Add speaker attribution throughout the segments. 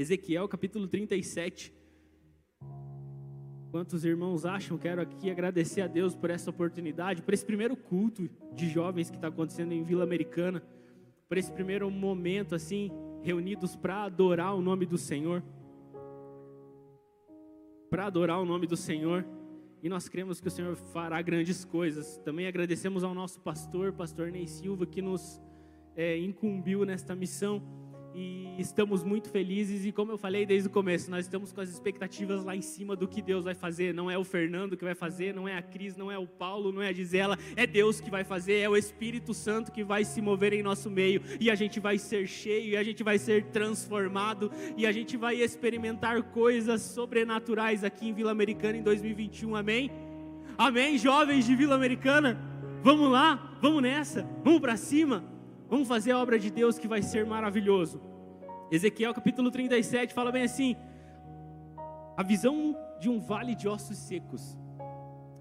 Speaker 1: Ezequiel capítulo 37. Quantos irmãos acham? Quero aqui agradecer a Deus por essa oportunidade, por esse primeiro culto de jovens que está acontecendo em Vila Americana, por esse primeiro momento assim, reunidos para adorar o nome do Senhor. Para adorar o nome do Senhor. E nós cremos que o Senhor fará grandes coisas. Também agradecemos ao nosso pastor, pastor Ney Silva, que nos é, incumbiu nesta missão e estamos muito felizes e como eu falei desde o começo, nós estamos com as expectativas lá em cima do que Deus vai fazer. Não é o Fernando que vai fazer, não é a Cris, não é o Paulo, não é a Gisela, é Deus que vai fazer, é o Espírito Santo que vai se mover em nosso meio e a gente vai ser cheio, e a gente vai ser transformado e a gente vai experimentar coisas sobrenaturais aqui em Vila Americana em 2021. Amém? Amém, jovens de Vila Americana? Vamos lá, vamos nessa, vamos para cima. Vamos fazer a obra de Deus que vai ser maravilhoso. Ezequiel capítulo 37 fala bem assim: a visão de um vale de ossos secos.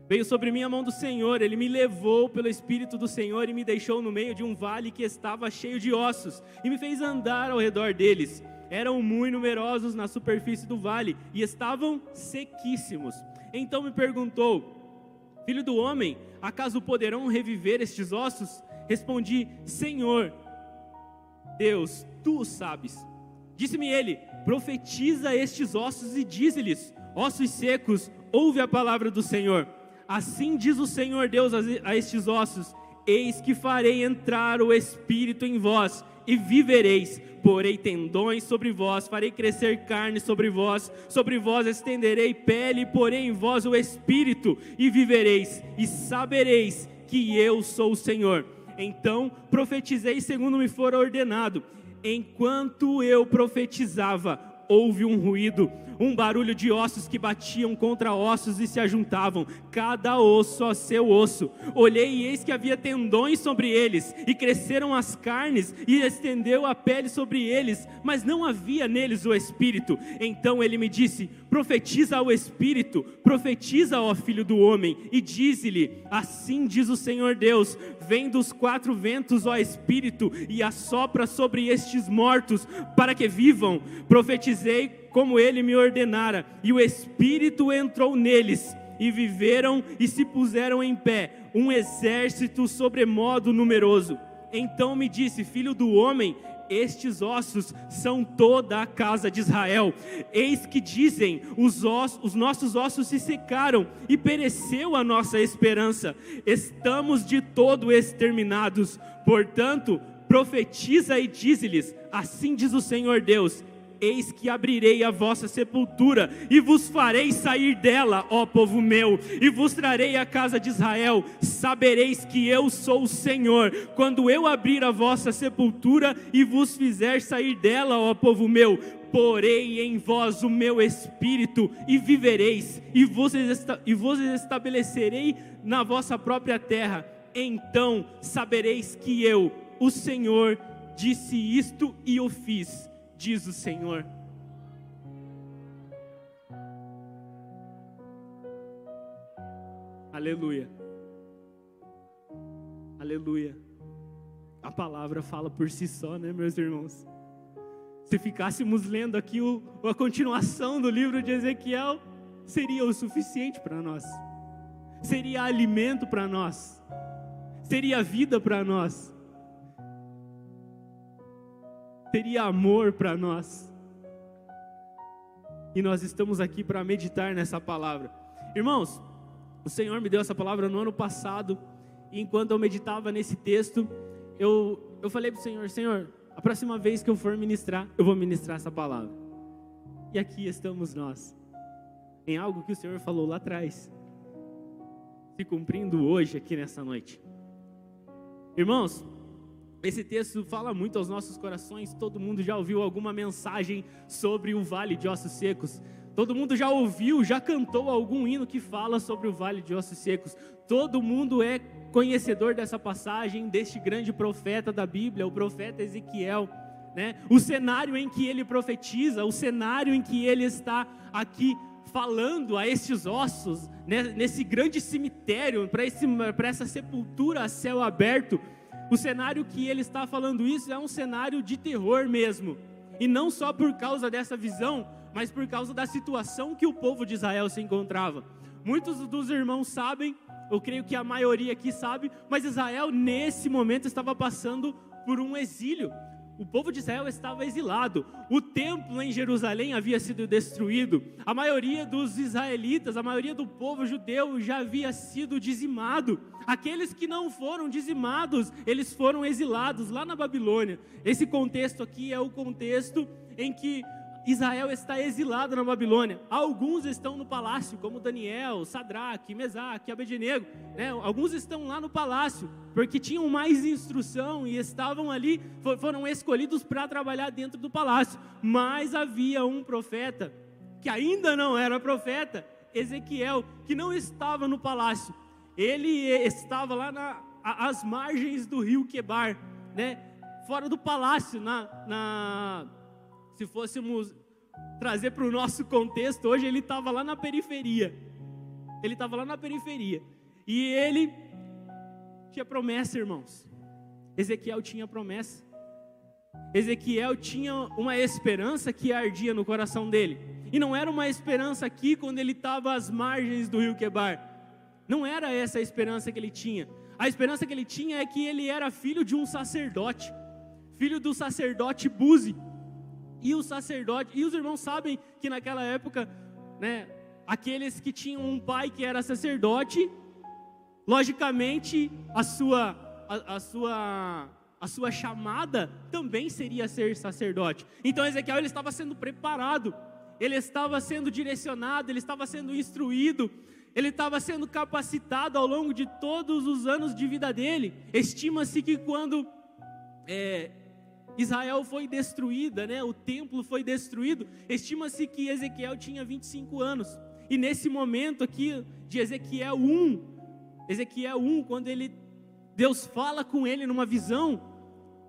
Speaker 1: Veio sobre mim a mão do Senhor, ele me levou pelo Espírito do Senhor e me deixou no meio de um vale que estava cheio de ossos, e me fez andar ao redor deles. Eram muito numerosos na superfície do vale e estavam sequíssimos. Então me perguntou: Filho do homem, acaso poderão reviver estes ossos? Respondi: Senhor, Deus, tu sabes. Disse-me ele: Profetiza estes ossos e dize-lhes: Ossos secos, ouve a palavra do Senhor. Assim diz o Senhor Deus a estes ossos: Eis que farei entrar o espírito em vós e vivereis. Porei tendões sobre vós, farei crescer carne sobre vós, sobre vós estenderei pele, porei em vós o espírito e vivereis, e sabereis que eu sou o Senhor então profetizei segundo me for ordenado. Enquanto eu profetizava, houve um ruído, um barulho de ossos que batiam contra ossos e se ajuntavam, cada osso a seu osso. Olhei e eis que havia tendões sobre eles, e cresceram as carnes, e estendeu a pele sobre eles, mas não havia neles o espírito. Então ele me disse: Profetiza ao espírito, profetiza, ó filho do homem, e dize-lhe: Assim diz o Senhor Deus: Vem dos quatro ventos, ó espírito, e assopra sobre estes mortos, para que vivam. Profetizei como ele me ordenara, e o Espírito entrou neles, e viveram e se puseram em pé, um exército sobremodo numeroso. Então me disse: Filho do homem, estes ossos são toda a casa de Israel. Eis que dizem: os, ossos, os nossos ossos se secaram e pereceu a nossa esperança. Estamos de todo exterminados. Portanto, profetiza e dize-lhes: Assim diz o Senhor Deus: Eis que abrirei a vossa sepultura e vos farei sair dela, ó povo meu, e vos trarei a casa de Israel. Sabereis que eu sou o Senhor, quando eu abrir a vossa sepultura e vos fizer sair dela, ó povo meu. Porei em vós o meu espírito e vivereis, e vos, e vos estabelecerei na vossa própria terra. Então sabereis que eu, o Senhor, disse isto e o fiz diz o Senhor. Aleluia. Aleluia. A palavra fala por si só, né, meus irmãos? Se ficássemos lendo aqui o, a continuação do livro de Ezequiel, seria o suficiente para nós, seria alimento para nós, seria vida para nós teria amor para nós. E nós estamos aqui para meditar nessa palavra. Irmãos, o Senhor me deu essa palavra no ano passado, e enquanto eu meditava nesse texto, eu, eu falei para o Senhor: Senhor, a próxima vez que eu for ministrar, eu vou ministrar essa palavra. E aqui estamos nós, em algo que o Senhor falou lá atrás, se cumprindo hoje, aqui nessa noite. Irmãos, esse texto fala muito aos nossos corações. Todo mundo já ouviu alguma mensagem sobre o vale de ossos secos. Todo mundo já ouviu, já cantou algum hino que fala sobre o vale de ossos secos. Todo mundo é conhecedor dessa passagem, deste grande profeta da Bíblia, o profeta Ezequiel. Né? O cenário em que ele profetiza, o cenário em que ele está aqui falando a estes ossos, né? nesse grande cemitério, para essa sepultura a céu aberto o cenário que ele está falando isso é um cenário de terror mesmo. E não só por causa dessa visão, mas por causa da situação que o povo de Israel se encontrava. Muitos dos irmãos sabem, eu creio que a maioria aqui sabe, mas Israel nesse momento estava passando por um exílio. O povo de Israel estava exilado. O templo em Jerusalém havia sido destruído. A maioria dos israelitas, a maioria do povo judeu já havia sido dizimado. Aqueles que não foram dizimados, eles foram exilados lá na Babilônia. Esse contexto aqui é o contexto em que Israel está exilado na Babilônia. Alguns estão no palácio, como Daniel, Sadraque, Mesaque, Abednego. Né? Alguns estão lá no palácio, porque tinham mais instrução e estavam ali, foram escolhidos para trabalhar dentro do palácio. Mas havia um profeta, que ainda não era profeta, Ezequiel, que não estava no palácio. Ele estava lá na, às margens do rio Quebar, né? fora do palácio, na, na se fôssemos trazer para o nosso contexto, hoje ele estava lá na periferia. Ele estava lá na periferia. E ele tinha promessa, irmãos. Ezequiel tinha promessa. Ezequiel tinha uma esperança que ardia no coração dele. E não era uma esperança aqui quando ele estava às margens do rio Quebar. Não era essa a esperança que ele tinha. A esperança que ele tinha é que ele era filho de um sacerdote, filho do sacerdote Buzi e o sacerdote, e os irmãos sabem que naquela época, né, aqueles que tinham um pai que era sacerdote, logicamente a sua a, a sua a sua chamada também seria ser sacerdote. Então Ezequiel ele estava sendo preparado, ele estava sendo direcionado, ele estava sendo instruído, ele estava sendo capacitado ao longo de todos os anos de vida dele. Estima-se que quando é, Israel foi destruída, né? o templo foi destruído. Estima-se que Ezequiel tinha 25 anos. E nesse momento aqui de Ezequiel 1, Ezequiel 1, quando ele Deus fala com ele numa visão,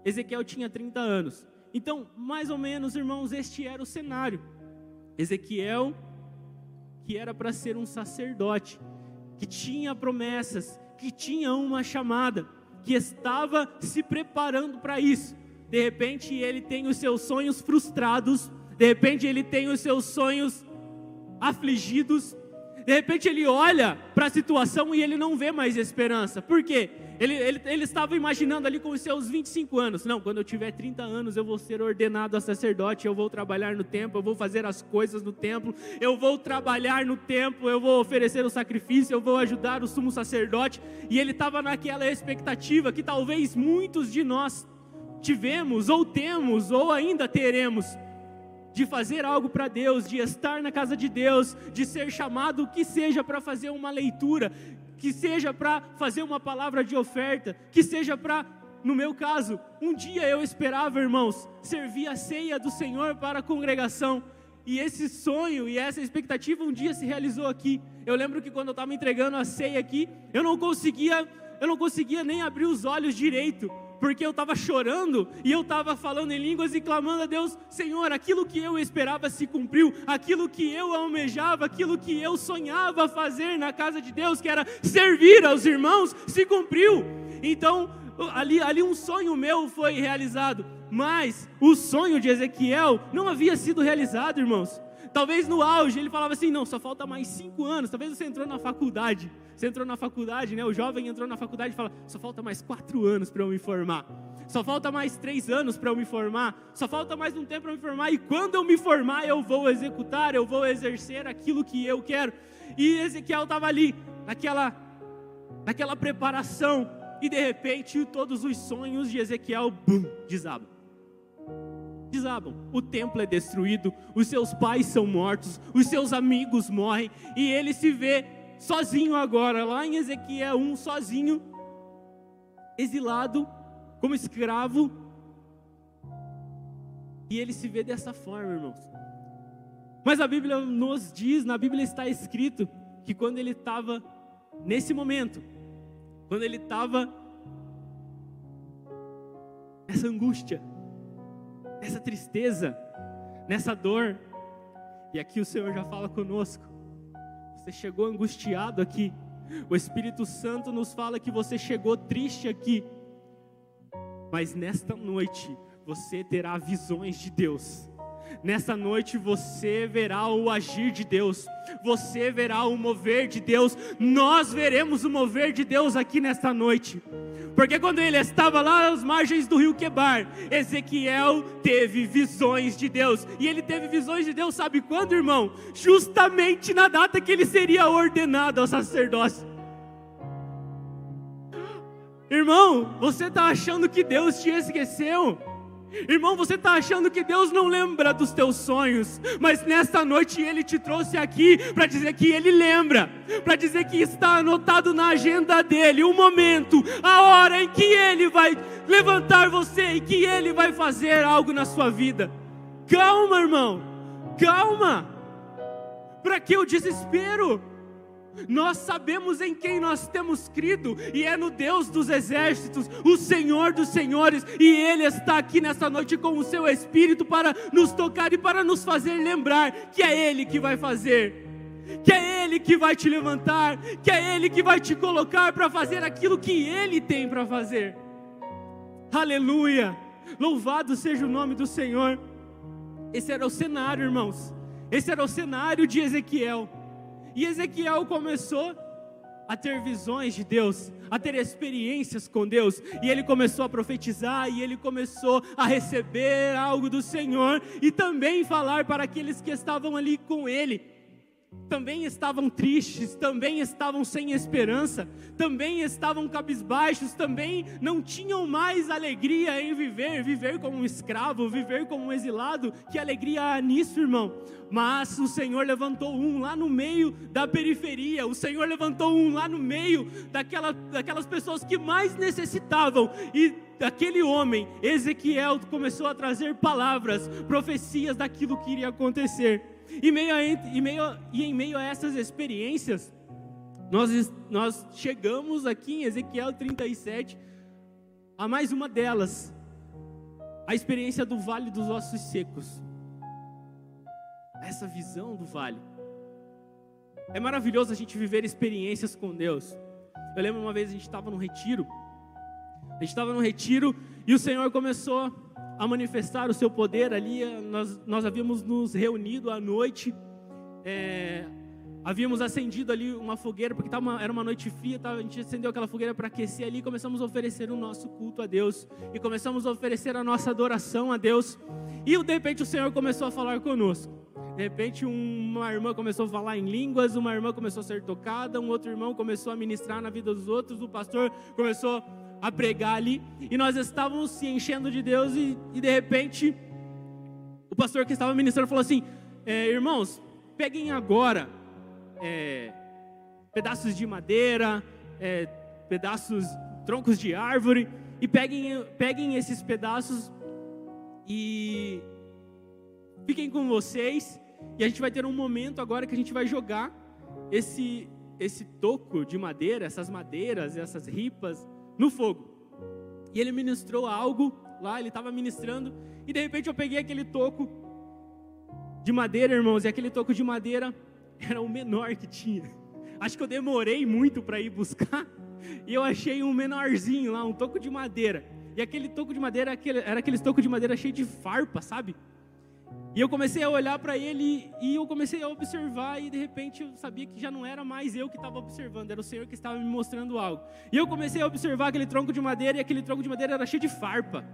Speaker 1: Ezequiel tinha 30 anos. Então, mais ou menos, irmãos, este era o cenário. Ezequiel, que era para ser um sacerdote, que tinha promessas, que tinha uma chamada, que estava se preparando para isso de repente ele tem os seus sonhos frustrados, de repente ele tem os seus sonhos afligidos, de repente ele olha para a situação e ele não vê mais esperança. Por quê? Ele, ele, ele estava imaginando ali com os seus 25 anos: não, quando eu tiver 30 anos eu vou ser ordenado a sacerdote, eu vou trabalhar no templo, eu vou fazer as coisas no templo, eu vou trabalhar no templo, eu vou oferecer o sacrifício, eu vou ajudar o sumo sacerdote. E ele estava naquela expectativa que talvez muitos de nós tivemos, ou temos, ou ainda teremos, de fazer algo para Deus, de estar na casa de Deus, de ser chamado, que seja para fazer uma leitura, que seja para fazer uma palavra de oferta, que seja para, no meu caso, um dia eu esperava, irmãos, servir a ceia do Senhor para a congregação, e esse sonho e essa expectativa um dia se realizou aqui. Eu lembro que quando eu estava entregando a ceia aqui, eu não conseguia, eu não conseguia nem abrir os olhos direito, porque eu estava chorando e eu estava falando em línguas e clamando a Deus: Senhor, aquilo que eu esperava se cumpriu, aquilo que eu almejava, aquilo que eu sonhava fazer na casa de Deus, que era servir aos irmãos, se cumpriu. Então, ali, ali um sonho meu foi realizado, mas o sonho de Ezequiel não havia sido realizado, irmãos. Talvez no auge ele falava assim: não, só falta mais cinco anos. Talvez você entrou na faculdade. Você entrou na faculdade, né? O jovem entrou na faculdade e fala: só falta mais quatro anos para eu me formar. Só falta mais três anos para eu me formar. Só falta mais um tempo para eu me formar. E quando eu me formar, eu vou executar, eu vou exercer aquilo que eu quero. E Ezequiel estava ali, naquela, naquela preparação. E de repente, todos os sonhos de Ezequiel, bum, desabam desabam. O templo é destruído, os seus pais são mortos, os seus amigos morrem, e ele se vê sozinho agora, lá em Ezequiel 1, sozinho, exilado, como escravo, e ele se vê dessa forma, irmãos. Mas a Bíblia nos diz, na Bíblia está escrito, que quando ele estava nesse momento, quando ele estava nessa angústia, nessa tristeza, nessa dor. E aqui o Senhor já fala conosco. Você chegou angustiado aqui. O Espírito Santo nos fala que você chegou triste aqui. Mas nesta noite você terá visões de Deus. Nessa noite você verá o agir de Deus, você verá o mover de Deus, nós veremos o mover de Deus aqui nesta noite. Porque quando ele estava lá às margens do rio Quebar, Ezequiel teve visões de Deus. E ele teve visões de Deus, sabe quando, irmão? Justamente na data que ele seria ordenado ao sacerdócio. Irmão, você está achando que Deus te esqueceu? Irmão, você está achando que Deus não lembra dos teus sonhos, mas nesta noite Ele te trouxe aqui para dizer que Ele lembra, para dizer que está anotado na agenda dele o momento, a hora em que Ele vai levantar você e que Ele vai fazer algo na sua vida. Calma, irmão, calma. Para que o desespero? Nós sabemos em quem nós temos crido, e é no Deus dos exércitos, o Senhor dos senhores, e Ele está aqui nessa noite com o seu Espírito para nos tocar e para nos fazer lembrar que é Ele que vai fazer, que é Ele que vai te levantar, que é Ele que vai te colocar para fazer aquilo que Ele tem para fazer. Aleluia! Louvado seja o nome do Senhor. Esse era o cenário, irmãos. Esse era o cenário de Ezequiel. E Ezequiel começou a ter visões de Deus, a ter experiências com Deus, e ele começou a profetizar, e ele começou a receber algo do Senhor, e também falar para aqueles que estavam ali com ele também estavam tristes, também estavam sem esperança, também estavam cabisbaixos, também não tinham mais alegria em viver, viver como um escravo, viver como um exilado. Que alegria há nisso, irmão? Mas o Senhor levantou um lá no meio da periferia, o Senhor levantou um lá no meio daquela, daquelas pessoas que mais necessitavam, e aquele homem, Ezequiel, começou a trazer palavras, profecias daquilo que iria acontecer. E, meio a, e, meio, e em meio a essas experiências, nós, nós chegamos aqui em Ezequiel 37 a mais uma delas, a experiência do vale dos ossos secos. Essa visão do vale. É maravilhoso a gente viver experiências com Deus. Eu lembro uma vez a gente estava no retiro, a gente estava no retiro e o Senhor começou a manifestar o seu poder ali. Nós, nós havíamos nos reunido à noite, é, havíamos acendido ali uma fogueira, porque tava era uma noite fria, tava, a gente acendeu aquela fogueira para aquecer ali, começamos a oferecer o nosso culto a Deus, e começamos a oferecer a nossa adoração a Deus, e de repente o Senhor começou a falar conosco. De repente, uma irmã começou a falar em línguas, uma irmã começou a ser tocada, um outro irmão começou a ministrar na vida dos outros, o pastor começou a pregar ali, e nós estávamos se enchendo de Deus, e, e de repente, o pastor que estava ministrando falou assim: é, Irmãos, peguem agora é, pedaços de madeira, é, pedaços, troncos de árvore, e peguem, peguem esses pedaços e fiquem com vocês, e a gente vai ter um momento agora que a gente vai jogar esse, esse toco de madeira, essas madeiras, essas ripas, no fogo. E ele ministrou algo lá, ele estava ministrando, e de repente eu peguei aquele toco de madeira, irmãos, e aquele toco de madeira era o menor que tinha. Acho que eu demorei muito para ir buscar, e eu achei um menorzinho lá, um toco de madeira. E aquele toco de madeira era aquele toco de madeira cheio de farpa, sabe? E eu comecei a olhar para ele e eu comecei a observar e de repente eu sabia que já não era mais eu que estava observando, era o Senhor que estava me mostrando algo. E eu comecei a observar aquele tronco de madeira e aquele tronco de madeira era cheio de farpa.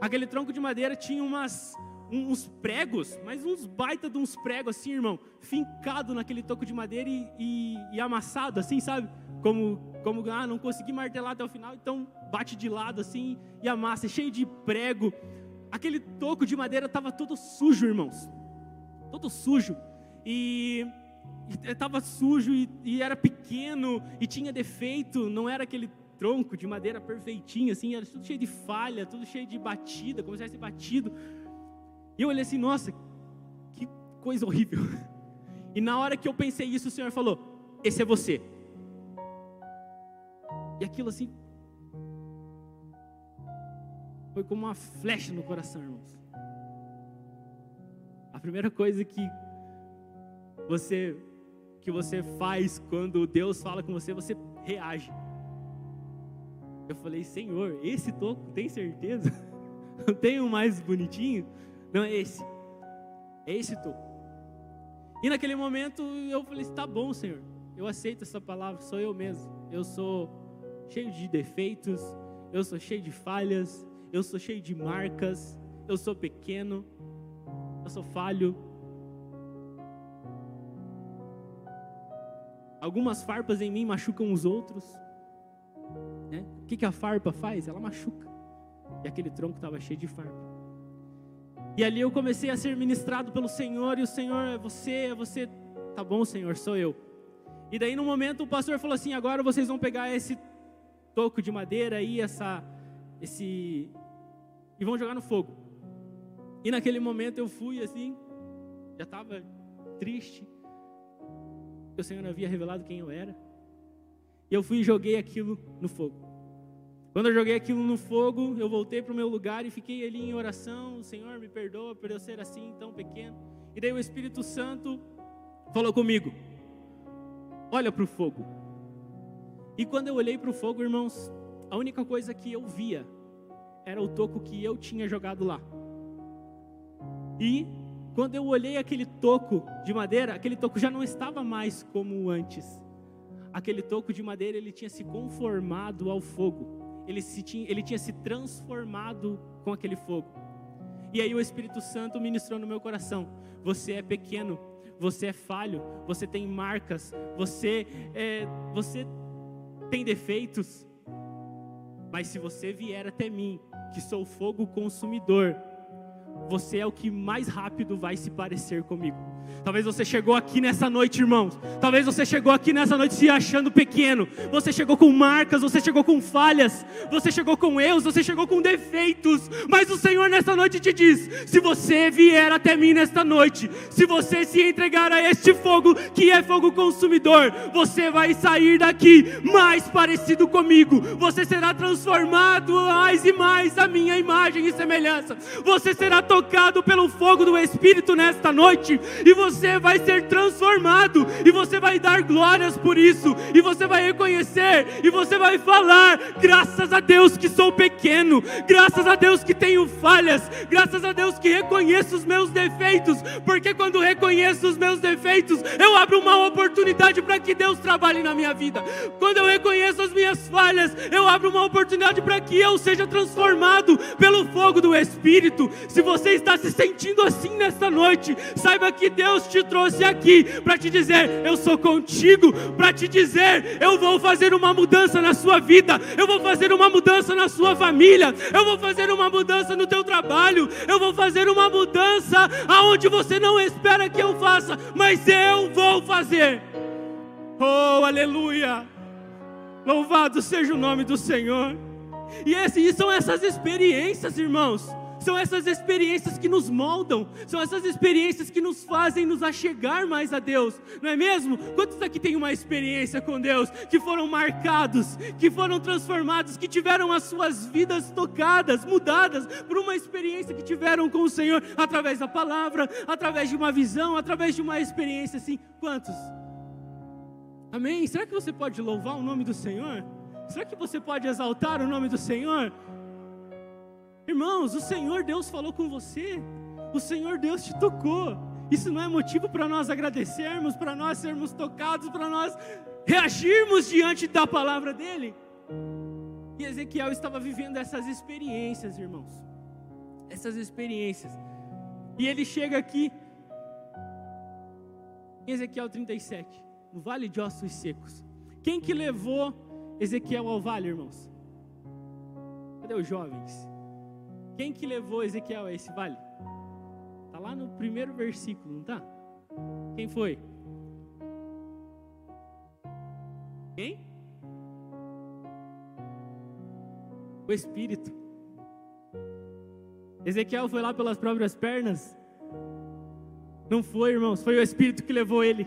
Speaker 1: Aquele tronco de madeira tinha umas uns pregos, mas uns baita de uns pregos assim, irmão, fincado naquele toco de madeira e, e, e amassado assim, sabe? Como, como, ah, não consegui martelar até o final, então bate de lado assim e amassa, cheio de prego aquele toco de madeira estava todo sujo, irmãos. Todo sujo. E estava sujo e, e, era pequeno e tinha defeito, não era aquele tronco de madeira perfeitinho, assim, era tudo cheio de falha, tudo cheio de batida, como se tivesse batido. E eu olhei assim, nossa, que coisa horrível. E na hora que eu pensei isso, o Senhor falou: Esse é você. E aquilo assim foi como uma flecha no coração, irmãos. A primeira coisa que você que você faz quando Deus fala com você, você reage. Eu falei, Senhor, esse toco, tem certeza? Não tem um mais bonitinho? Não é esse. É esse toco. E naquele momento eu falei: tá bom, Senhor, eu aceito essa palavra, sou eu mesmo. Eu sou cheio de defeitos, eu sou cheio de falhas, eu sou cheio de marcas, eu sou pequeno, eu sou falho. Algumas farpas em mim machucam os outros. Né? O que, que a farpa faz? Ela machuca. E aquele tronco estava cheio de farpa. E ali eu comecei a ser ministrado pelo Senhor, e o Senhor, é você, é você, tá bom, Senhor, sou eu. E daí no momento o pastor falou assim: agora vocês vão pegar esse toco de madeira aí, essa, esse, e vão jogar no fogo. E naquele momento eu fui assim, já estava triste, o Senhor havia revelado quem eu era. E eu fui e joguei aquilo no fogo. Quando eu joguei aquilo no fogo, eu voltei para o meu lugar e fiquei ali em oração. Senhor, me perdoa por eu ser assim, tão pequeno. E daí o Espírito Santo falou comigo: Olha para o fogo. E quando eu olhei para o fogo, irmãos, a única coisa que eu via era o toco que eu tinha jogado lá. E quando eu olhei aquele toco de madeira, aquele toco já não estava mais como antes. Aquele toco de madeira ele tinha se conformado ao fogo ele, se tinha, ele tinha se transformado com aquele fogo. E aí o Espírito Santo ministrou no meu coração: você é pequeno, você é falho, você tem marcas, você, é, você tem defeitos. Mas se você vier até mim, que sou fogo consumidor, você é o que mais rápido vai se parecer comigo. Talvez você chegou aqui nessa noite, irmãos. Talvez você chegou aqui nessa noite se achando pequeno. Você chegou com marcas, você chegou com falhas, você chegou com erros, você chegou com defeitos. Mas o Senhor nessa noite te diz: se você vier até mim nesta noite, se você se entregar a este fogo que é fogo consumidor, você vai sair daqui mais parecido comigo. Você será transformado mais e mais à minha imagem e semelhança. Você será tocado pelo fogo do Espírito nesta noite e você vai ser transformado, e você vai dar glórias por isso, e você vai reconhecer, e você vai falar: graças a Deus que sou pequeno, graças a Deus que tenho falhas, graças a Deus que reconheço os meus defeitos, porque quando reconheço os meus defeitos, eu abro uma oportunidade para que Deus trabalhe na minha vida. Quando eu reconheço as minhas falhas, eu abro uma oportunidade para que eu seja transformado pelo fogo do Espírito. Se você está se sentindo assim nesta noite, saiba que Deus te trouxe aqui para te dizer: Eu sou contigo, para te dizer: Eu vou fazer uma mudança na sua vida, eu vou fazer uma mudança na sua família, eu vou fazer uma mudança no teu trabalho, eu vou fazer uma mudança aonde você não espera que eu faça, mas eu vou fazer. Oh, aleluia! Louvado seja o nome do Senhor. E, esse, e são essas experiências, irmãos são essas experiências que nos moldam, são essas experiências que nos fazem nos achegar mais a Deus, não é mesmo? Quantos aqui têm uma experiência com Deus, que foram marcados, que foram transformados, que tiveram as suas vidas tocadas, mudadas por uma experiência que tiveram com o Senhor, através da palavra, através de uma visão, através de uma experiência assim? Quantos? Amém? Será que você pode louvar o nome do Senhor? Será que você pode exaltar o nome do Senhor? Irmãos, o Senhor Deus falou com você, o Senhor Deus te tocou. Isso não é motivo para nós agradecermos, para nós sermos tocados, para nós reagirmos diante da palavra dele. E Ezequiel estava vivendo essas experiências, irmãos. Essas experiências. E ele chega aqui em Ezequiel 37, no vale de ossos secos. Quem que levou Ezequiel ao vale, irmãos? Cadê os jovens? Quem que levou Ezequiel a esse vale? Está lá no primeiro versículo, não está? Quem foi? Quem? O Espírito. Ezequiel foi lá pelas próprias pernas? Não foi, irmãos, foi o Espírito que levou ele.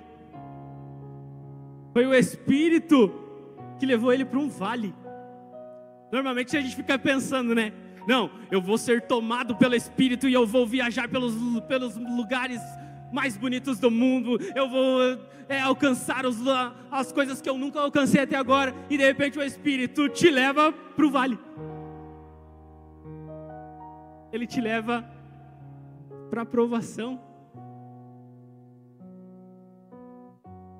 Speaker 1: Foi o Espírito que levou ele para um vale. Normalmente a gente fica pensando, né? Não, eu vou ser tomado pelo Espírito e eu vou viajar pelos, pelos lugares mais bonitos do mundo, eu vou é, alcançar os, as coisas que eu nunca alcancei até agora, e de repente o Espírito te leva para o vale. Ele te leva para a provação.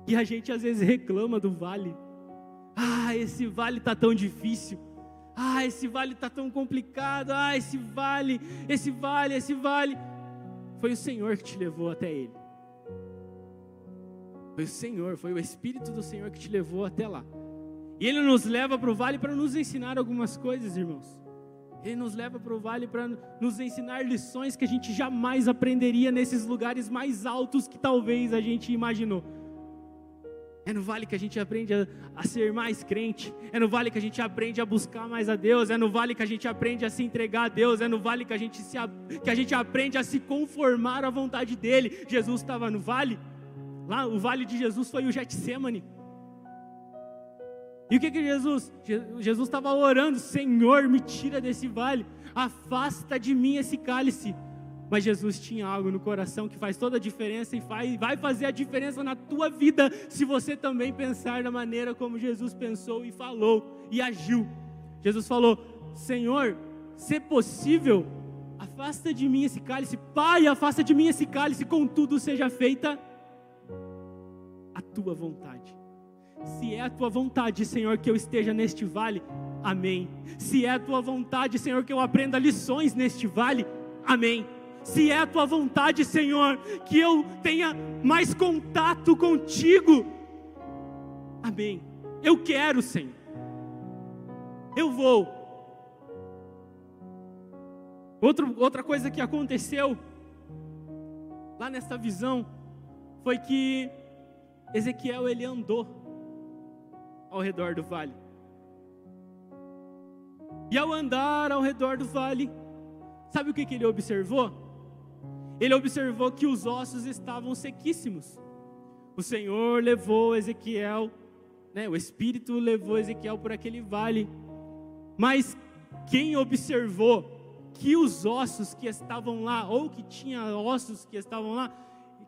Speaker 1: E a gente às vezes reclama do vale. Ah, esse vale está tão difícil. Ah, esse vale está tão complicado. Ah, esse vale, esse vale, esse vale. Foi o Senhor que te levou até ele. Foi o Senhor, foi o Espírito do Senhor que te levou até lá. E Ele nos leva para o vale para nos ensinar algumas coisas, irmãos. Ele nos leva para o vale para nos ensinar lições que a gente jamais aprenderia nesses lugares mais altos que talvez a gente imaginou. É no vale que a gente aprende a, a, ser mais crente. É no vale que a gente aprende a buscar mais a Deus. É no vale que a gente aprende a se entregar a Deus. É no vale que a gente, se, que a gente aprende a se conformar à vontade dEle. Jesus estava no vale. Lá, o vale de Jesus foi o Getsemane. E o que que Jesus? Jesus estava orando: Senhor, me tira desse vale, afasta de mim esse cálice. Mas Jesus tinha algo no coração que faz toda a diferença e faz, vai fazer a diferença na tua vida se você também pensar da maneira como Jesus pensou e falou e agiu. Jesus falou: Senhor, se possível, afasta de mim esse cálice. Pai, afasta de mim esse cálice, contudo seja feita a tua vontade. Se é a tua vontade, Senhor, que eu esteja neste vale, amém. Se é a tua vontade, Senhor, que eu aprenda lições neste vale, amém. Se é a tua vontade, Senhor, que eu tenha mais contato contigo, amém. Eu quero, Senhor. Eu vou. Outro, outra coisa que aconteceu lá nessa visão foi que Ezequiel ele andou ao redor do vale. E ao andar ao redor do vale, sabe o que, que ele observou? Ele observou que os ossos estavam sequíssimos. O Senhor levou Ezequiel, né, o Espírito levou Ezequiel por aquele vale. Mas quem observou que os ossos que estavam lá, ou que tinha ossos que estavam lá,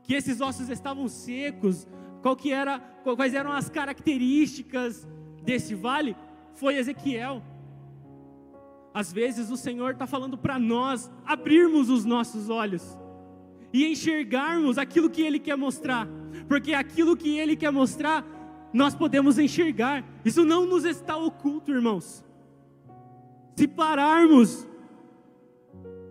Speaker 1: que esses ossos estavam secos, qual que era, quais eram as características desse vale, foi Ezequiel. Às vezes o Senhor está falando para nós abrirmos os nossos olhos e enxergarmos aquilo que Ele quer mostrar, porque aquilo que Ele quer mostrar, nós podemos enxergar, isso não nos está oculto, irmãos. Se pararmos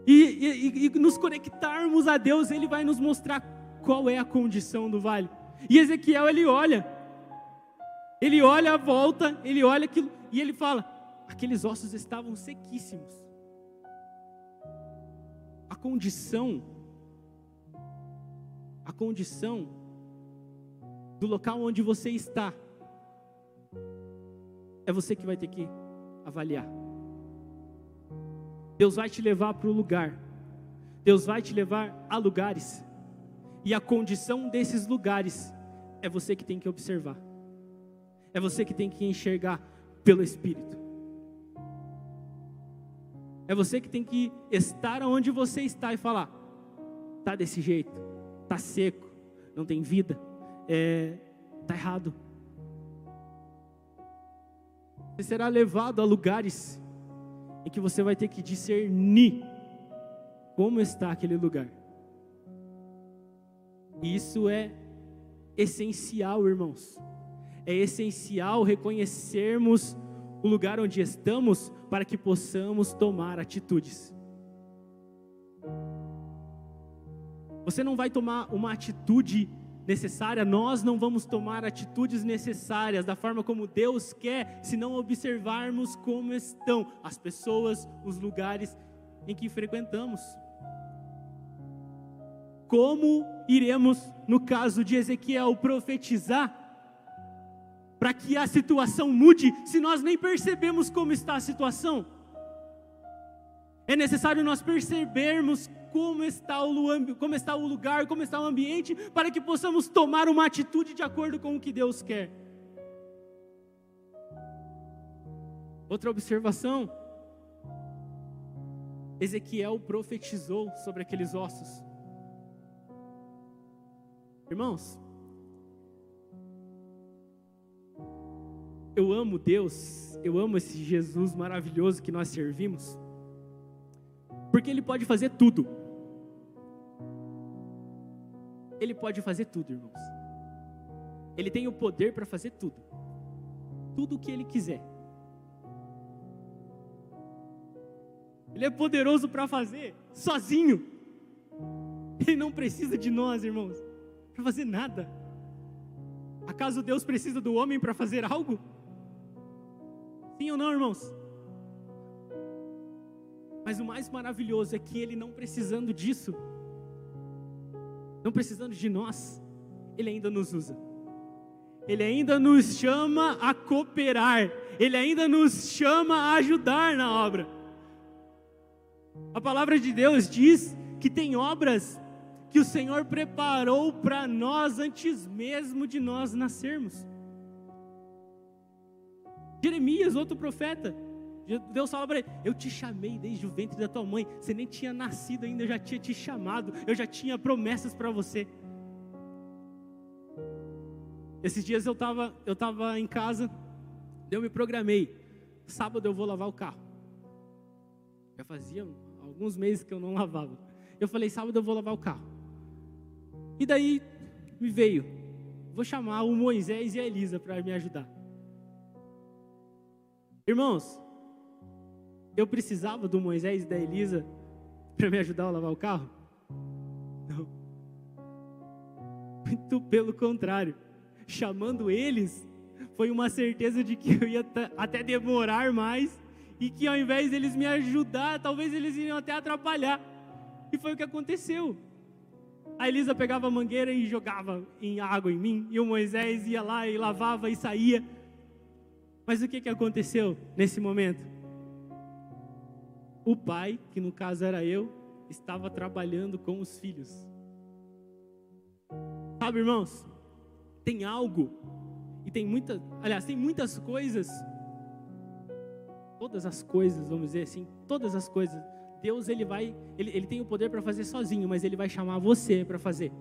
Speaker 1: e, e, e nos conectarmos a Deus, Ele vai nos mostrar qual é a condição do vale. E Ezequiel ele olha, ele olha a volta, ele olha aquilo e ele fala: aqueles ossos estavam sequíssimos. A condição, a condição do local onde você está, é você que vai ter que avaliar. Deus vai te levar para o lugar, Deus vai te levar a lugares, e a condição desses lugares é você que tem que observar. É você que tem que enxergar pelo Espírito. É você que tem que estar onde você está e falar: tá desse jeito, tá seco, não tem vida, é, tá errado. Você será levado a lugares em que você vai ter que discernir como está aquele lugar. Isso é essencial, irmãos. É essencial reconhecermos o lugar onde estamos para que possamos tomar atitudes. Você não vai tomar uma atitude necessária, nós não vamos tomar atitudes necessárias da forma como Deus quer, se não observarmos como estão as pessoas, os lugares em que frequentamos. Como iremos, no caso de Ezequiel, profetizar para que a situação mude se nós nem percebemos como está a situação? É necessário nós percebermos como está, o, como está o lugar, como está o ambiente, para que possamos tomar uma atitude de acordo com o que Deus quer. Outra observação: Ezequiel profetizou sobre aqueles ossos. Irmãos, eu amo Deus, eu amo esse Jesus maravilhoso que nós servimos, porque Ele pode fazer tudo. Ele pode fazer tudo, irmãos. Ele tem o poder para fazer tudo. Tudo o que ele quiser. Ele é poderoso para fazer sozinho. Ele não precisa de nós, irmãos, para fazer nada. Acaso Deus precisa do homem para fazer algo? Sim ou não, irmãos? Mas o mais maravilhoso é que Ele não precisando disso, não precisando de nós, Ele ainda nos usa. Ele ainda nos chama a cooperar, Ele ainda nos chama a ajudar na obra. A palavra de Deus diz que tem obras que o Senhor preparou para nós antes mesmo de nós nascermos. Jeremias, outro profeta, Deus fala para ele: Eu te chamei desde o ventre da tua mãe, você nem tinha nascido ainda, eu já tinha te chamado, eu já tinha promessas para você. Esses dias eu estava eu tava em casa, eu me programei, sábado eu vou lavar o carro. Já fazia alguns meses que eu não lavava. Eu falei, sábado eu vou lavar o carro. E daí me veio, vou chamar o Moisés e a Elisa para me ajudar. Irmãos, eu precisava do Moisés e da Elisa para me ajudar a lavar o carro? Não. Muito pelo contrário. Chamando eles, foi uma certeza de que eu ia até demorar mais e que ao invés deles me ajudar, talvez eles iriam até atrapalhar. E foi o que aconteceu. A Elisa pegava a mangueira e jogava em água em mim, e o Moisés ia lá e lavava e saía. Mas o que, que aconteceu nesse momento? O pai, que no caso era eu, estava trabalhando com os filhos. Sabe, irmãos? Tem algo, e tem muitas, aliás, tem muitas coisas, todas as coisas, vamos dizer assim, todas as coisas, Deus ele vai, ele, ele tem o poder para fazer sozinho, mas ele vai chamar você para fazer.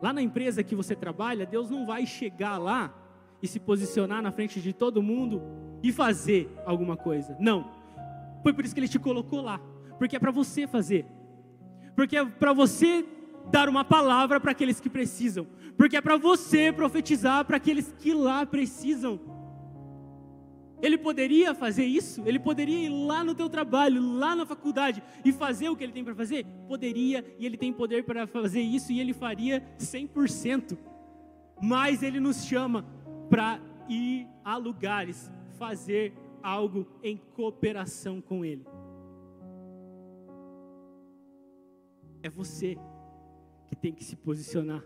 Speaker 1: Lá na empresa que você trabalha, Deus não vai chegar lá e se posicionar na frente de todo mundo e fazer alguma coisa. Não. Foi por isso que ele te colocou lá, porque é para você fazer. Porque é para você dar uma palavra para aqueles que precisam, porque é para você profetizar para aqueles que lá precisam. Ele poderia fazer isso? Ele poderia ir lá no teu trabalho, lá na faculdade e fazer o que ele tem para fazer? Poderia, e ele tem poder para fazer isso e ele faria 100%. Mas ele nos chama para ir a lugares, fazer algo em cooperação com Ele. É você que tem que se posicionar.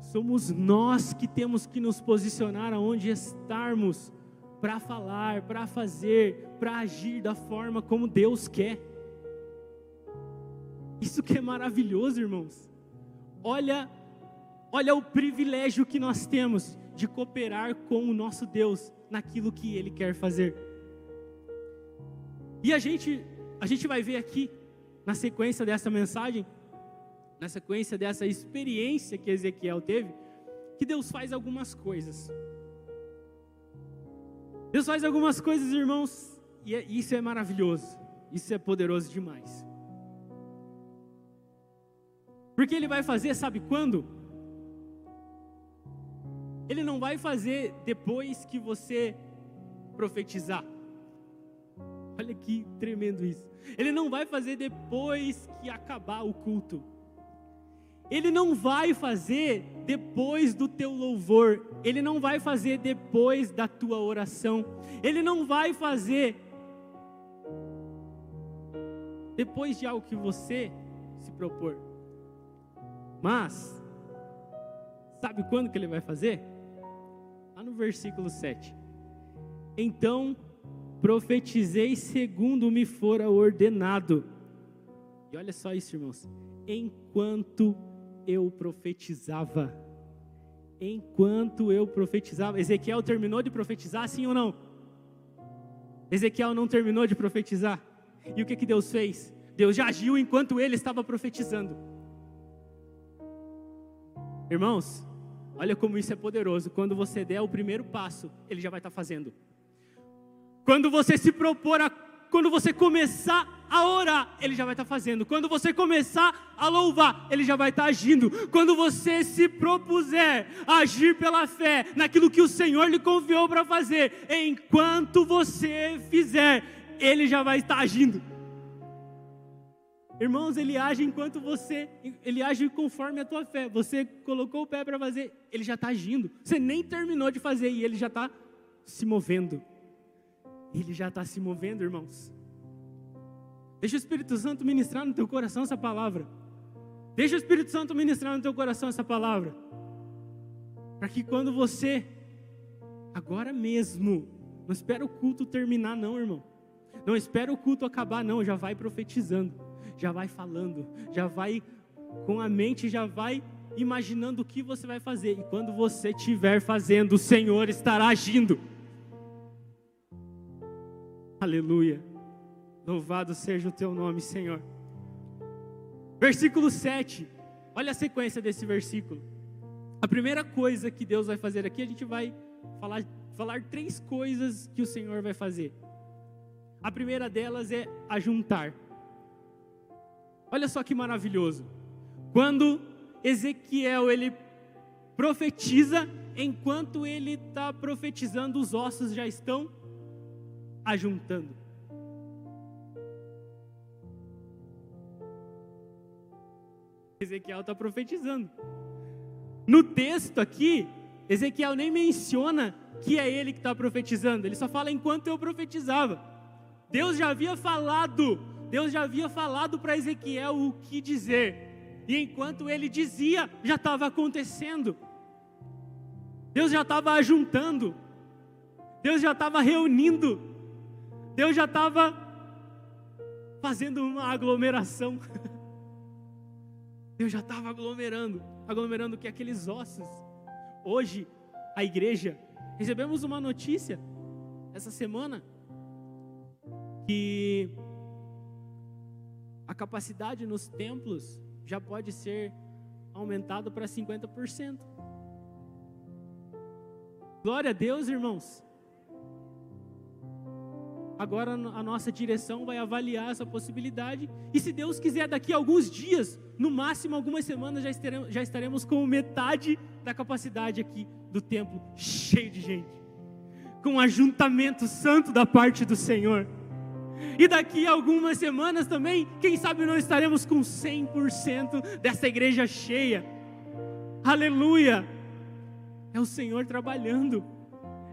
Speaker 1: Somos nós que temos que nos posicionar aonde estarmos para falar, para fazer, para agir da forma como Deus quer. Isso que é maravilhoso, irmãos. Olha, olha o privilégio que nós temos de cooperar com o nosso Deus naquilo que Ele quer fazer. E a gente, a gente vai ver aqui, na sequência dessa mensagem, na sequência dessa experiência que Ezequiel teve, que Deus faz algumas coisas. Deus faz algumas coisas, irmãos, e é, isso é maravilhoso, isso é poderoso demais. Porque Ele vai fazer, sabe quando? Ele não vai fazer depois que você profetizar. Olha que tremendo isso. Ele não vai fazer depois que acabar o culto. Ele não vai fazer depois do teu louvor. Ele não vai fazer depois da tua oração. Ele não vai fazer depois de algo que você se propor. Mas, sabe quando que ele vai fazer? Versículo 7. Então profetizei segundo me fora ordenado. E olha só isso, irmãos. Enquanto eu profetizava. Enquanto eu profetizava. Ezequiel terminou de profetizar, sim ou não? Ezequiel não terminou de profetizar. E o que, que Deus fez? Deus já agiu enquanto ele estava profetizando. Irmãos, Olha como isso é poderoso. Quando você der o primeiro passo, ele já vai estar fazendo. Quando você se propor a quando você começar a orar, Ele já vai estar fazendo. Quando você começar a louvar, Ele já vai estar agindo. Quando você se propuser a agir pela fé naquilo que o Senhor lhe confiou para fazer, enquanto você fizer, Ele já vai estar agindo. Irmãos, Ele age enquanto você, Ele age conforme a tua fé. Você colocou o pé para fazer, Ele já está agindo. Você nem terminou de fazer e Ele já está se movendo. Ele já está se movendo, irmãos. Deixa o Espírito Santo ministrar no teu coração essa palavra. Deixa o Espírito Santo ministrar no teu coração essa palavra. Para que quando você, agora mesmo, não espera o culto terminar, não, irmão. Não espera o culto acabar, não. Já vai profetizando, já vai falando, já vai com a mente, já vai imaginando o que você vai fazer. E quando você estiver fazendo, o Senhor estará agindo. Aleluia. Louvado seja o teu nome, Senhor. Versículo 7. Olha a sequência desse versículo. A primeira coisa que Deus vai fazer aqui, a gente vai falar, falar três coisas que o Senhor vai fazer. A primeira delas é ajuntar. Olha só que maravilhoso. Quando Ezequiel ele profetiza, enquanto ele está profetizando, os ossos já estão ajuntando. Ezequiel está profetizando. No texto aqui, Ezequiel nem menciona que é ele que está profetizando, ele só fala enquanto eu profetizava. Deus já havia falado, Deus já havia falado para Ezequiel o que dizer, e enquanto ele dizia, já estava acontecendo. Deus já estava ajuntando, Deus já estava reunindo, Deus já estava fazendo uma aglomeração. Deus já estava aglomerando, aglomerando que aqueles ossos. Hoje, a igreja, recebemos uma notícia essa semana que a capacidade nos templos já pode ser aumentada para 50%. Glória a Deus, irmãos. Agora a nossa direção vai avaliar essa possibilidade. E se Deus quiser, daqui a alguns dias, no máximo algumas semanas, já estaremos, já estaremos com metade da capacidade aqui do templo, cheio de gente. Com ajuntamento santo da parte do Senhor. E daqui a algumas semanas também, quem sabe não estaremos com 100% dessa igreja cheia. Aleluia! É o Senhor trabalhando.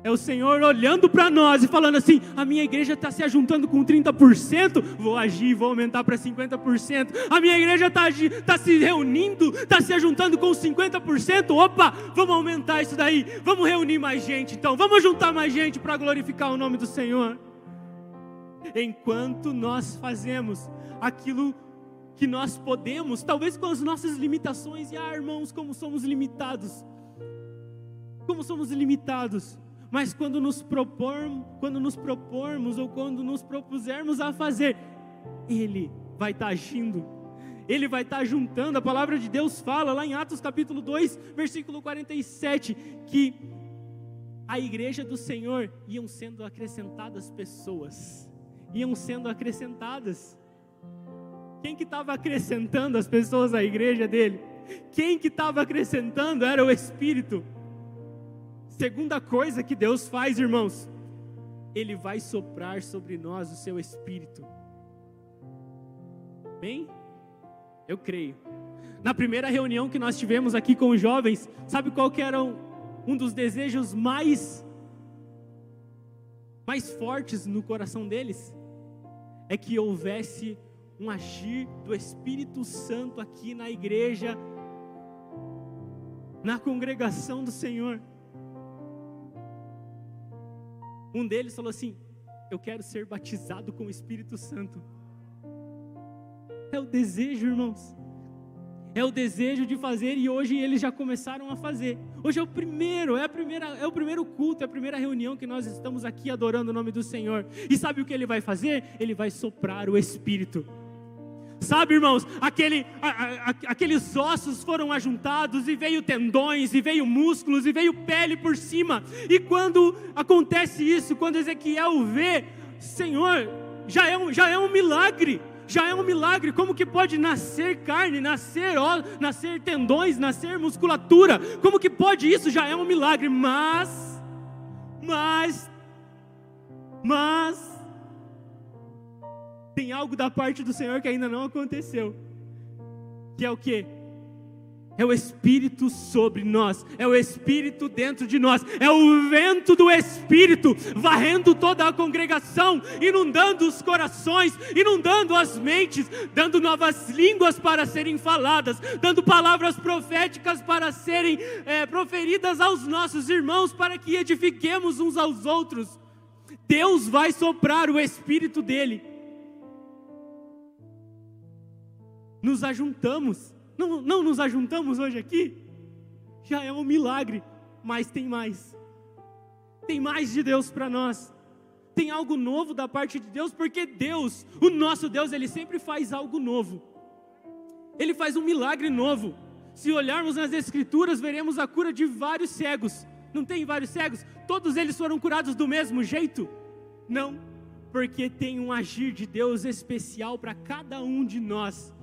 Speaker 1: É o Senhor olhando para nós e falando assim: a minha igreja está se ajuntando com 30%, vou agir, vou aumentar para 50%. A minha igreja está tá se reunindo, está se ajuntando com 50%. Opa, vamos aumentar isso daí, vamos reunir mais gente então, vamos juntar mais gente para glorificar o nome do Senhor. Enquanto nós fazemos aquilo que nós podemos, talvez com as nossas limitações, e ah, irmãos, como somos limitados. Como somos limitados mas quando nos propormos, quando nos propormos ou quando nos propusermos a fazer, Ele vai estar tá agindo. Ele vai estar tá juntando. A palavra de Deus fala lá em Atos capítulo 2, versículo 47, que a igreja do Senhor iam sendo acrescentadas pessoas. Iam sendo acrescentadas. Quem que estava acrescentando as pessoas à igreja dele? Quem que estava acrescentando era o Espírito. Segunda coisa que Deus faz, irmãos, Ele vai soprar sobre nós o seu espírito. Bem, eu creio. Na primeira reunião que nós tivemos aqui com os jovens, sabe qual que era um, um dos desejos mais mais fortes no coração deles? É que houvesse um agir do Espírito Santo aqui na igreja, na congregação do Senhor. Um deles falou assim: Eu quero ser batizado com o Espírito Santo. É o desejo, irmãos. É o desejo de fazer e hoje eles já começaram a fazer. Hoje é o primeiro, é a primeira, é o primeiro culto, é a primeira reunião que nós estamos aqui adorando o nome do Senhor. E sabe o que ele vai fazer? Ele vai soprar o Espírito. Sabe, irmãos, aquele, a, a, aqueles ossos foram ajuntados e veio tendões, e veio músculos, e veio pele por cima. E quando acontece isso, quando Ezequiel vê, Senhor, já é um, já é um milagre. Já é um milagre. Como que pode nascer carne, nascer ó, nascer tendões, nascer musculatura? Como que pode isso? Já é um milagre. Mas, mas, mas tem algo da parte do Senhor que ainda não aconteceu. Que é o que? É o Espírito sobre nós, é o Espírito dentro de nós, é o vento do Espírito varrendo toda a congregação, inundando os corações, inundando as mentes, dando novas línguas para serem faladas, dando palavras proféticas para serem é, proferidas aos nossos irmãos, para que edifiquemos uns aos outros. Deus vai soprar o Espírito dele. Nos ajuntamos não, não nos ajuntamos hoje aqui? Já é um milagre, mas tem mais. Tem mais de Deus para nós. Tem algo novo da parte de Deus, porque Deus, o nosso Deus, ele sempre faz algo novo. Ele faz um milagre novo. Se olharmos nas Escrituras, veremos a cura de vários cegos. Não tem vários cegos? Todos eles foram curados do mesmo jeito? Não, porque tem um agir de Deus especial para cada um de nós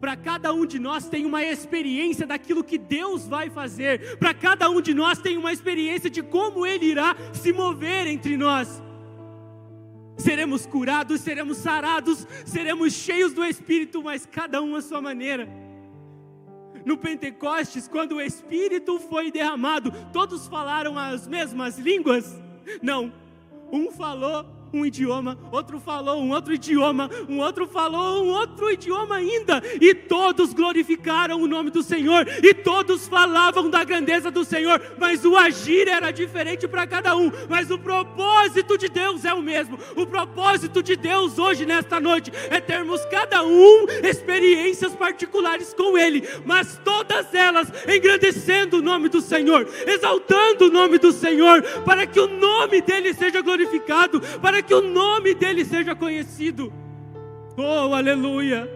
Speaker 1: para cada um de nós tem uma experiência daquilo que Deus vai fazer, para cada um de nós tem uma experiência de como Ele irá se mover entre nós. Seremos curados, seremos sarados, seremos cheios do Espírito, mas cada um à sua maneira. No Pentecostes, quando o Espírito foi derramado, todos falaram as mesmas línguas? Não, um falou um idioma, outro falou um outro idioma, um outro falou um outro idioma ainda, e todos glorificaram o nome do Senhor, e todos falavam da grandeza do Senhor, mas o agir era diferente para cada um, mas o propósito de Deus é o mesmo. O propósito de Deus hoje, nesta noite, é termos cada um experiências particulares com Ele, mas todas elas engrandecendo o nome do Senhor, exaltando o nome do Senhor, para que o nome dele seja glorificado, para que o nome dele seja conhecido. Oh, aleluia!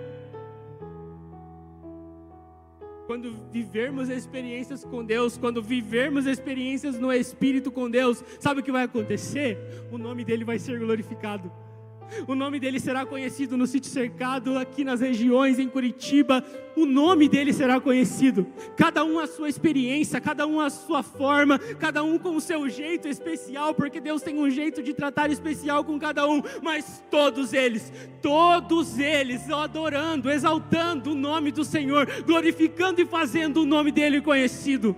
Speaker 1: Quando vivermos experiências com Deus, quando vivermos experiências no Espírito com Deus, sabe o que vai acontecer? O nome dele vai ser glorificado. O nome dele será conhecido no sítio cercado, aqui nas regiões, em Curitiba. O nome dele será conhecido. Cada um a sua experiência, cada um a sua forma, cada um com o seu jeito especial, porque Deus tem um jeito de tratar especial com cada um. Mas todos eles, todos eles adorando, exaltando o nome do Senhor, glorificando e fazendo o nome dele conhecido.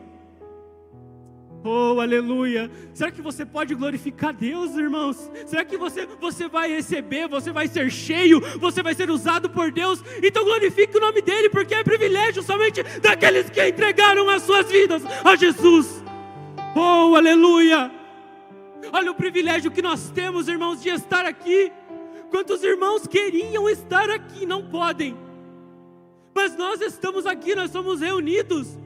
Speaker 1: Oh, aleluia. Será que você pode glorificar Deus, irmãos? Será que você, você vai receber, você vai ser cheio, você vai ser usado por Deus? Então glorifique o nome dEle, porque é privilégio somente daqueles que entregaram as suas vidas a Jesus. Oh, aleluia. Olha o privilégio que nós temos, irmãos, de estar aqui. Quantos irmãos queriam estar aqui, não podem. Mas nós estamos aqui, nós somos reunidos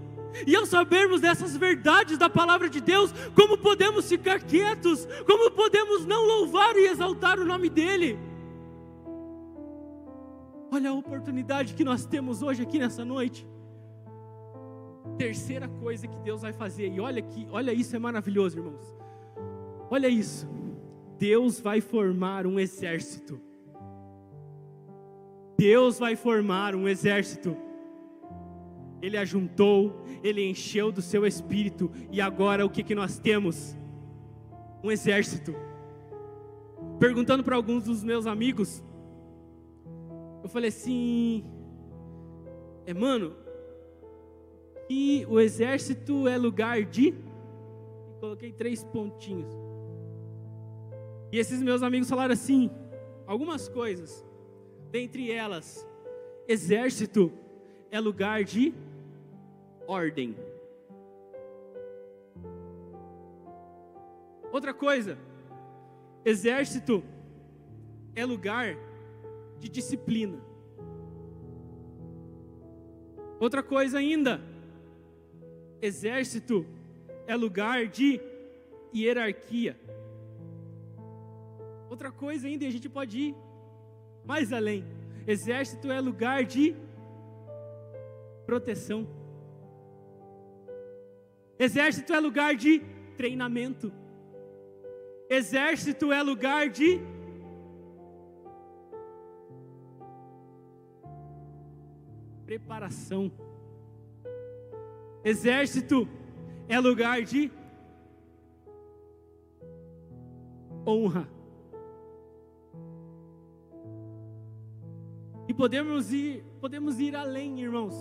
Speaker 1: e ao sabermos dessas verdades da palavra de Deus, como podemos ficar quietos? Como podemos não louvar e exaltar o nome dEle? Olha a oportunidade que nós temos hoje aqui nessa noite. Terceira coisa que Deus vai fazer, e olha que, olha isso é maravilhoso, irmãos. Olha isso. Deus vai formar um exército. Deus vai formar um exército. Ele ajuntou, Ele encheu do seu espírito, e agora o que, que nós temos? Um exército. Perguntando para alguns dos meus amigos, eu falei assim: é, mano, e o exército é lugar de. Coloquei três pontinhos. E esses meus amigos falaram assim: algumas coisas, dentre elas, exército é lugar de ordem. Outra coisa, exército é lugar de disciplina. Outra coisa ainda, exército é lugar de hierarquia. Outra coisa ainda, e a gente pode ir mais além. Exército é lugar de proteção. Exército é lugar de treinamento. Exército é lugar de preparação. Exército é lugar de honra. E podemos ir, podemos ir além, irmãos,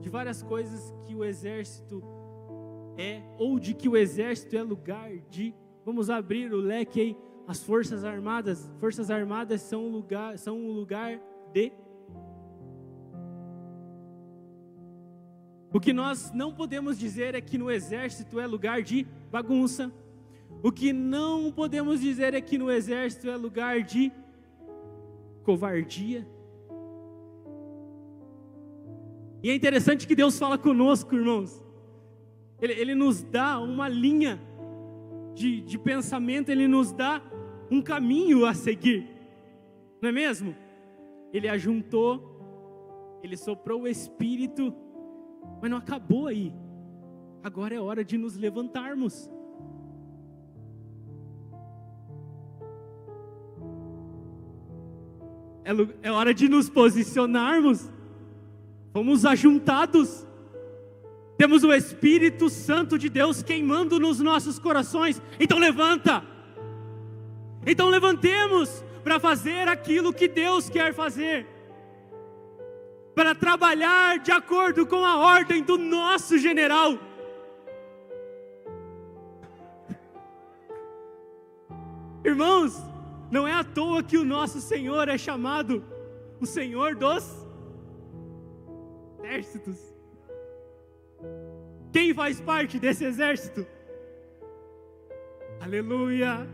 Speaker 1: de várias coisas que o exército é, ou de que o exército é lugar de. Vamos abrir o leque aí. As forças armadas, forças armadas são um lugar, são um lugar de. O que nós não podemos dizer é que no exército é lugar de bagunça. O que não podemos dizer é que no exército é lugar de covardia. E é interessante que Deus fala conosco, irmãos. Ele, ele nos dá uma linha de, de pensamento, Ele nos dá um caminho a seguir, não é mesmo? Ele ajuntou, Ele soprou o Espírito, mas não acabou aí. Agora é hora de nos levantarmos. É, é hora de nos posicionarmos. Fomos ajuntados. Temos o Espírito Santo de Deus queimando nos nossos corações. Então levanta. Então levantemos para fazer aquilo que Deus quer fazer. Para trabalhar de acordo com a ordem do nosso general. Irmãos, não é à toa que o nosso Senhor é chamado o Senhor dos exércitos. Quem faz parte desse exército? Aleluia.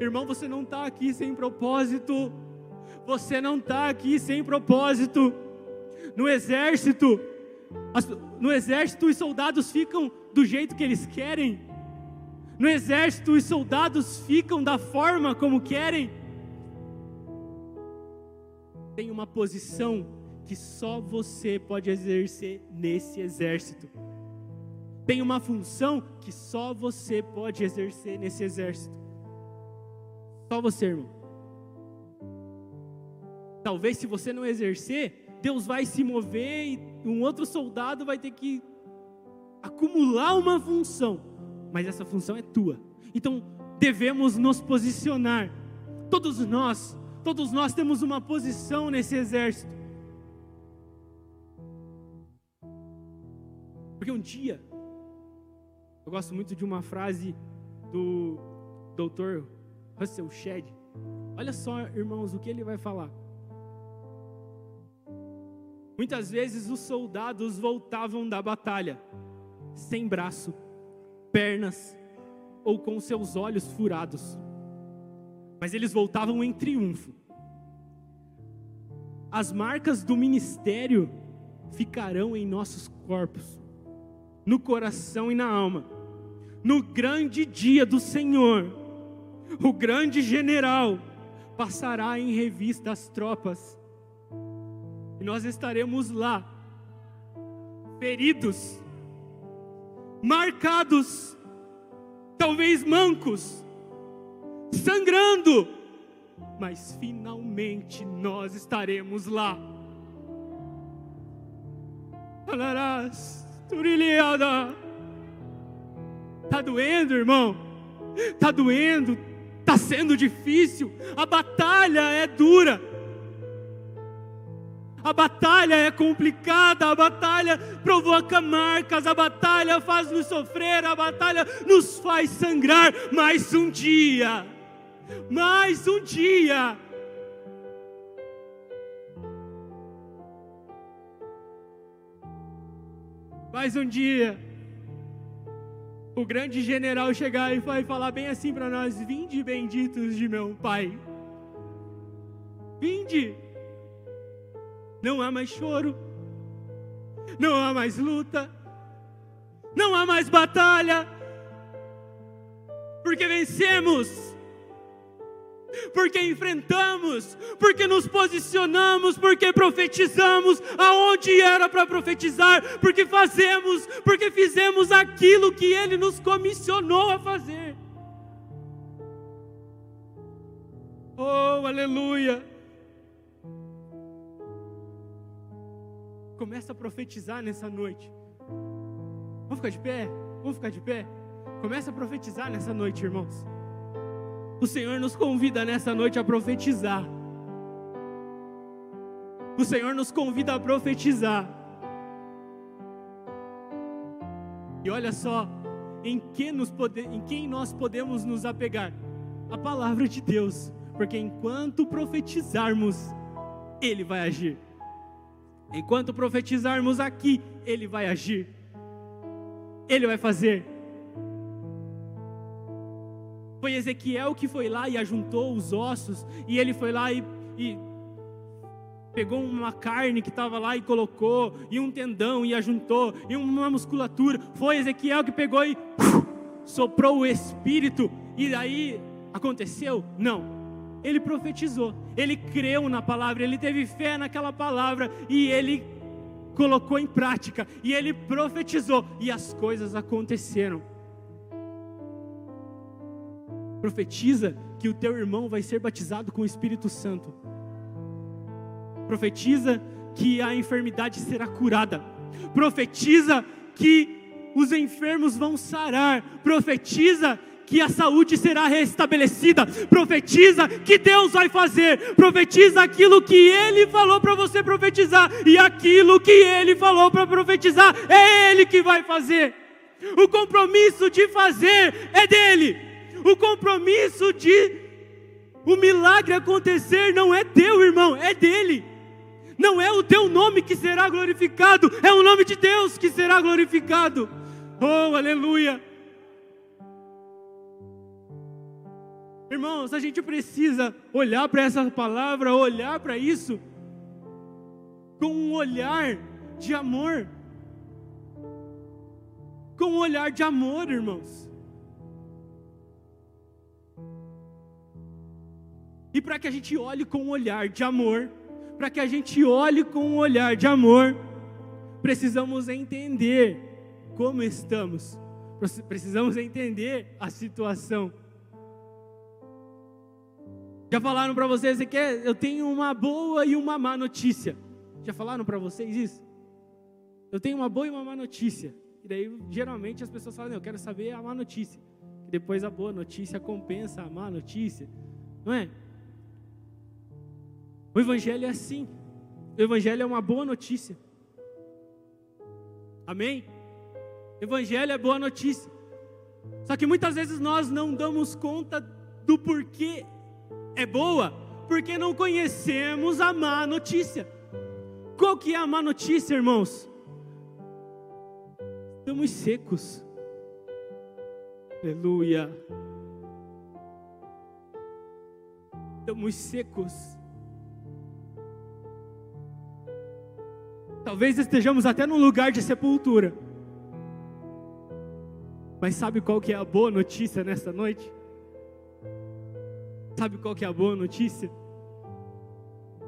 Speaker 1: Irmão, você não está aqui sem propósito. Você não está aqui sem propósito. No exército, no exército os soldados ficam do jeito que eles querem. No exército, os soldados ficam da forma como querem. Tem uma posição que só você pode exercer nesse exército. Tem uma função que só você pode exercer nesse exército. Só você, irmão. Talvez se você não exercer, Deus vai se mover e um outro soldado vai ter que acumular uma função mas essa função é tua. Então devemos nos posicionar. Todos nós, todos nós temos uma posição nesse exército. Porque um dia, eu gosto muito de uma frase do Dr. Russell Shedd. Olha só, irmãos, o que ele vai falar. Muitas vezes os soldados voltavam da batalha sem braço, pernas ou com seus olhos furados, mas eles voltavam em triunfo. As marcas do ministério ficarão em nossos corpos, no coração e na alma. No grande dia do Senhor, o grande general passará em revista as tropas, e nós estaremos lá, feridos, marcados, talvez mancos, sangrando, mas finalmente nós estaremos lá. Tá doendo, irmão? Tá doendo? Tá sendo difícil? A batalha é dura. A batalha é complicada, a batalha provoca marcas, a batalha faz nos sofrer, a batalha nos faz sangrar. Mais um dia, mais um dia. Mais um dia, o grande general chegar e vai falar bem assim para nós: Vinde benditos de meu Pai. Vinde. Não há mais choro, não há mais luta, não há mais batalha, porque vencemos, porque enfrentamos, porque nos posicionamos, porque profetizamos aonde era para profetizar, porque fazemos, porque fizemos aquilo que Ele nos comissionou a fazer. Oh, aleluia! Começa a profetizar nessa noite. Vamos ficar de pé? Vamos ficar de pé? Começa a profetizar nessa noite, irmãos. O Senhor nos convida nessa noite a profetizar. O Senhor nos convida a profetizar. E olha só, em, que nos pode, em quem nós podemos nos apegar? A palavra de Deus. Porque enquanto profetizarmos, Ele vai agir. Enquanto profetizarmos aqui, Ele vai agir. Ele vai fazer. Foi Ezequiel que foi lá e ajuntou os ossos, e ele foi lá e, e pegou uma carne que estava lá e colocou, e um tendão e ajuntou, e uma musculatura. Foi Ezequiel que pegou e soprou o espírito, e aí aconteceu? Não. Ele profetizou, ele creu na palavra, ele teve fé naquela palavra e ele colocou em prática, e ele profetizou, e as coisas aconteceram. Profetiza que o teu irmão vai ser batizado com o Espírito Santo. Profetiza que a enfermidade será curada. Profetiza que os enfermos vão sarar. Profetiza que a saúde será restabelecida. Profetiza que Deus vai fazer. Profetiza aquilo que Ele falou para você profetizar. E aquilo que Ele falou para profetizar, é Ele que vai fazer. O compromisso de fazer é dele o compromisso de o milagre acontecer não é teu, irmão, é dele. Não é o teu nome que será glorificado, é o nome de Deus que será glorificado. Oh, aleluia. Irmãos, a gente precisa olhar para essa palavra, olhar para isso com um olhar de amor. Com um olhar de amor, irmãos. E para que a gente olhe com um olhar de amor, para que a gente olhe com um olhar de amor, precisamos entender como estamos, precisamos entender a situação. Já falaram para vocês que eu tenho uma boa e uma má notícia. Já falaram para vocês isso? Eu tenho uma boa e uma má notícia. E daí geralmente as pessoas falam, eu quero saber a má notícia. E depois a boa notícia compensa a má notícia, não é? O Evangelho é assim. O Evangelho é uma boa notícia. Amém? Evangelho é boa notícia. Só que muitas vezes nós não damos conta do porquê é boa, porque não conhecemos a má notícia. Qual que é a má notícia, irmãos? Estamos secos. Aleluia. Estamos secos. Talvez estejamos até num lugar de sepultura. Mas sabe qual que é a boa notícia nessa noite? Sabe qual que é a boa notícia?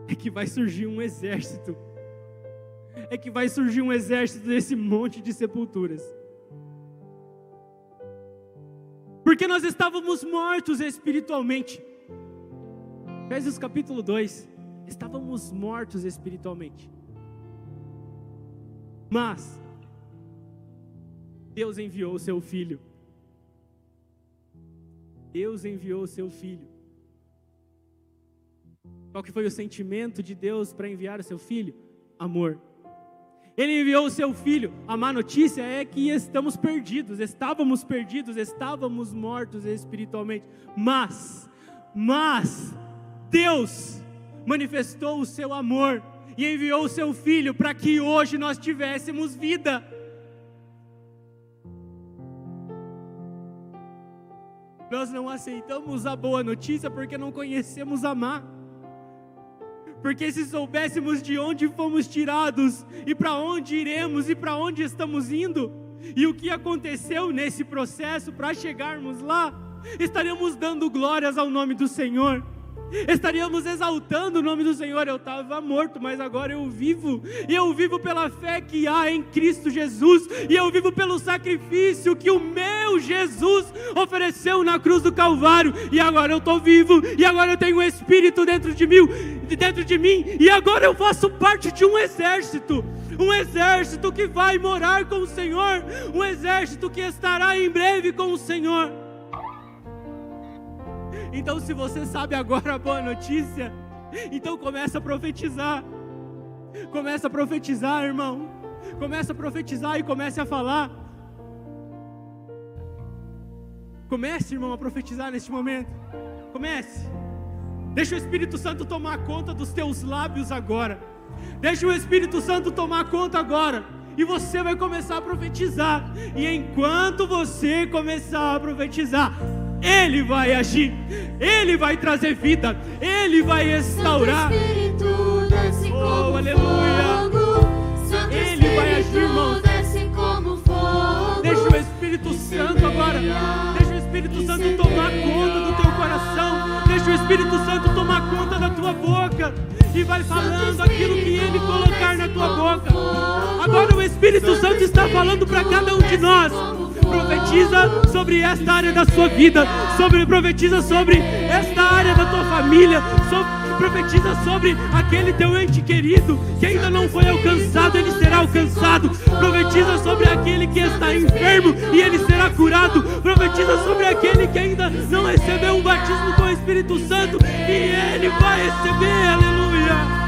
Speaker 1: É que vai surgir um exército. É que vai surgir um exército desse monte de sepulturas. Porque nós estávamos mortos espiritualmente. Efésios capítulo 2. Estávamos mortos espiritualmente. Mas Deus enviou o seu filho. Deus enviou o seu filho. Qual que foi o sentimento de Deus para enviar o seu filho? Amor. Ele enviou o seu filho. A má notícia é que estamos perdidos, estávamos perdidos, estávamos mortos espiritualmente. Mas, mas Deus manifestou o seu amor e enviou o seu filho para que hoje nós tivéssemos vida. Nós não aceitamos a boa notícia porque não conhecemos a má. Porque se soubéssemos de onde fomos tirados e para onde iremos e para onde estamos indo, e o que aconteceu nesse processo para chegarmos lá, estaremos dando glórias ao nome do Senhor. Estaríamos exaltando o nome do Senhor. Eu estava morto, mas agora eu vivo, e eu vivo pela fé que há em Cristo Jesus, e eu vivo pelo sacrifício que o meu Jesus ofereceu na cruz do Calvário, e agora eu estou vivo, e agora eu tenho um Espírito dentro de mim, dentro de mim, e agora eu faço parte de um exército. Um exército que vai morar com o Senhor, um exército que estará em breve com o Senhor. Então, se você sabe agora a boa notícia, então começa a profetizar. Começa a profetizar, irmão. Começa a profetizar e comece a falar. Comece, irmão, a profetizar neste momento. Comece. Deixa o Espírito Santo tomar conta dos teus lábios agora. Deixa o Espírito Santo tomar conta agora. E você vai começar a profetizar. E enquanto você começar a profetizar, ele vai agir, Ele vai trazer vida, Ele vai restaurar.
Speaker 2: Santo Espírito desce oh, como aleluia. Fogo. Ele vai agir, irmão. Desce como fogo.
Speaker 1: Deixa o Espírito Santo agora. Deixa o Espírito Santo tomar conta do teu coração. Deixa o Espírito Santo tomar conta da tua boca. E vai falando aquilo que Ele colocar na tua boca. Agora o Espírito Santo está falando para cada um de nós profetiza sobre esta área da sua vida, sobre profetiza sobre esta área da tua família, sobre, profetiza sobre aquele teu ente querido que ainda não foi alcançado, ele será alcançado. Profetiza sobre aquele que está enfermo e ele será curado. Profetiza sobre aquele que ainda não recebeu um batismo com o Espírito Santo e ele vai receber. Aleluia.